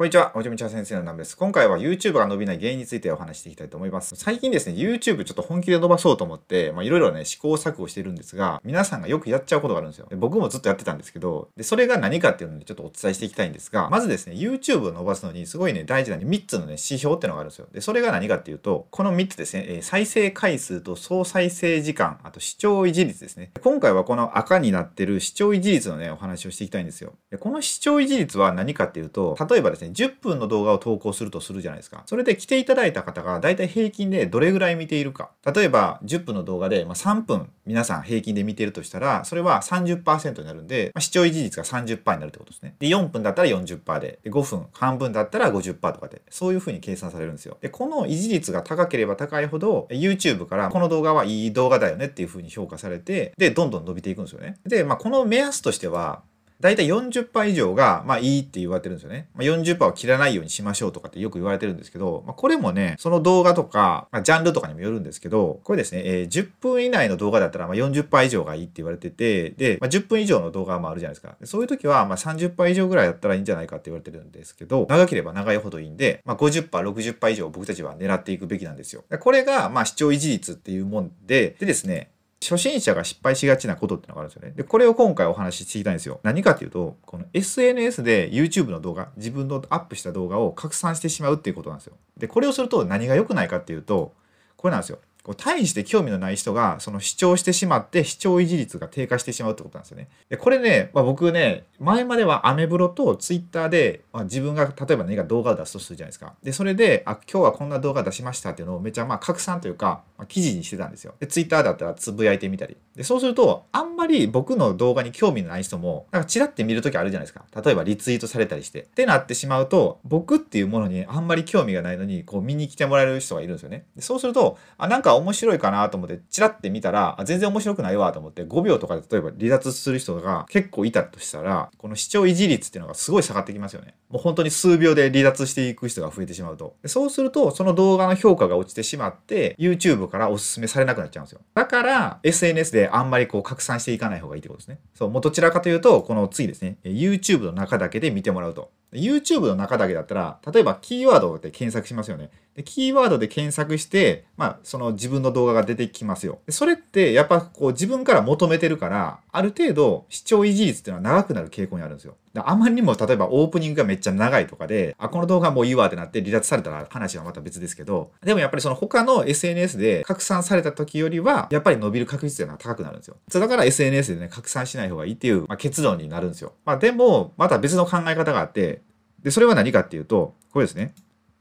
こんにちは、おじみちゃ先生のナムです。今回は YouTube が伸びない原因についてお話していきたいと思います。最近ですね、YouTube ちょっと本気で伸ばそうと思って、まあいろいろね、試行錯誤してるんですが、皆さんがよくやっちゃうことがあるんですよ。で僕もずっとやってたんですけど、で、それが何かっていうのでちょっとお伝えしていきたいんですが、まずですね、YouTube を伸ばすのにすごいね、大事な、3つのね、指標ってのがあるんですよ。で、それが何かっていうと、この3つですね、え、再生回数と総再生時間、あと視聴維持率ですね。今回はこの赤になってる視聴維持率のね、お話をしていきたいんですよ。で、この視聴維持率は何かっていうと、例えばですね、10分の動画を投稿するとするじゃないですか。それで来ていただいた方が大体平均でどれぐらい見ているか。例えば10分の動画で、ま3分皆さん平均で見ているとしたら、それは30%になるんで、ま視聴維持率が30%になるってことですね。で、4分だったら40%で、で5分、半分だったら50%とかで、そういう風に計算されるんですよ。で、この維持率が高ければ高いほど、YouTube からこの動画はいい動画だよねっていう風に評価されて、で、どんどん伸びていくんですよね。で、まあ、この目安としては、大体40%以上が、まあいいって言われてるんですよね。まあ、40%は切らないようにしましょうとかってよく言われてるんですけど、まあ、これもね、その動画とか、まあ、ジャンルとかにもよるんですけど、これですね、えー、10分以内の動画だったら、まあ40%以上がいいって言われてて、で、まあ、10分以上の動画もあるじゃないですか。そういう時は、まあ30%以上ぐらいだったらいいんじゃないかって言われてるんですけど、長ければ長いほどいいんで、まあ50%、60%以上僕たちは狙っていくべきなんですよ。これが、まあ視聴維持率っていうもんで、でですね、初心者が失敗しがちなことってのがあるんですよね。で、これを今回お話ししていきたいんですよ。何かっていうと、この SNS で YouTube の動画、自分のアップした動画を拡散してしまうっていうことなんですよ。で、これをすると何が良くないかっていうと、これなんですよ。こう大して興味のない人がその主張してしまって視聴維持率が低下してしまうってことなんですよね。でこれね、まあ、僕ね前まではアメブロとツイッターで、まあ、自分が例えば何か動画を出すとするじゃないですか。でそれであ今日はこんな動画出しましたっていうのをめちゃまあ拡散というか、まあ、記事にしてたんですよ。でツイッターだったらつぶやいてみたり。でそうするとあんまり僕の動画に興味のない人もなんかチラって見るときあるじゃないですか。例えばリツイートされたりして。ってなってしまうと僕っていうものにあんまり興味がないのにこう見に来てもらえる人がいるんですよね。でそうするとあなんか面白いかなと思ってチラって見たらあ全然面白くないわと思って5秒とかで例えば離脱する人が結構いたとしたらこの視聴維持率っていうのがすごい下がってきますよねもう本当に数秒で離脱していく人が増えてしまうとでそうするとその動画の評価が落ちてしまって YouTube からおすすめされなくなっちゃうんですよだから SNS であんまりこう拡散していかない方がいいってことですね。そうもうどちらかというとこの次ですね。YouTube の中だけで見てもらうと。YouTube の中だけだったら、例えばキーワードで検索しますよね。でキーワードで検索して、まあ、その自分の動画が出てきますよ。でそれって、やっぱこう自分から求めてるから、ある程度視聴維持率っていうのは長くなる傾向にあるんですよ。あまりにも例えばオープニングがめっちゃ長いとかで、あ、この動画もういいわってなって離脱されたら話はまた別ですけど、でもやっぱりその他の SNS で拡散された時よりは、やっぱり伸びる確率っていうのは高くなるんですよ。だから SNS でね、拡散しない方がいいっていう、まあ、結論になるんですよ。まあでも、また別の考え方があって、で、それは何かっていうと、これですね。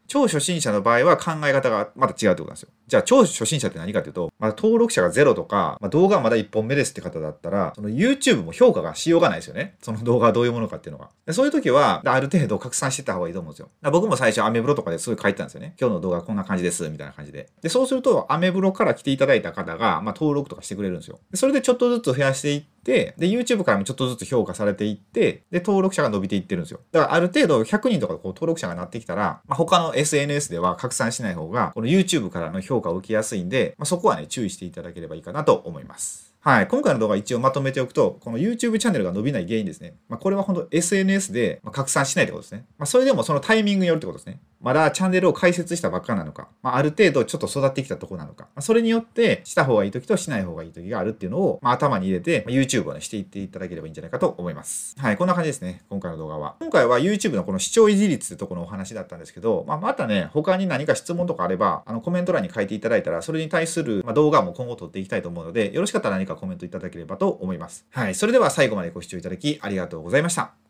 超初心者の場合は考え方がまた違うってことなんですよ。じゃあ超初心者って何かっていうと、まあ、登録者がゼロとか、まあ、動画はまだ1本目ですって方だったら、その YouTube も評価がしようがないですよね。その動画はどういうものかっていうのが。でそういう時は、ある程度拡散してた方がいいと思うんですよ。僕も最初アメブロとかですごい書いてたんですよね。今日の動画こんな感じです、みたいな感じで。で、そうすると、アメブロから来ていただいた方が、まあ、登録とかしてくれるんですよ。でそれでちょっとずつ増やしていって、で、YouTube からもちょっとずつ評価されていって、で、登録者が伸びていってるんですよ。だからある程度100人とかこう登録者がなってきたら、まあ、他の SNS では拡散しない方が、この YouTube からの評価を受けやすいんで、まあ、そこはね、注意していただければいいかなと思います。はい。今回の動画一応まとめておくと、この YouTube チャンネルが伸びない原因ですね。まあ、これは本当 SNS で拡散しないってことですね。まあ、それでもそのタイミングによるってことですね。まだチャンネルを開設したばっかなのか、まあ、ある程度ちょっと育ってきたとこなのか、まあ、それによってした方がいい時としない方がいい時があるっていうのを、まあ、頭に入れて、まあ、YouTube をね、していっていただければいいんじゃないかと思います。はい。こんな感じですね。今回の動画は。今回は YouTube のこの視聴維持率ってところのお話だったんですけど、まあ、またね、他に何か質問とかあれば、あのコメント欄に書いていただいたら、それに対する、ま動画も今後撮っていきたいと思うので、よろしかったら何かコメントいただければと思います。はい。それでは最後までご視聴いただきありがとうございました。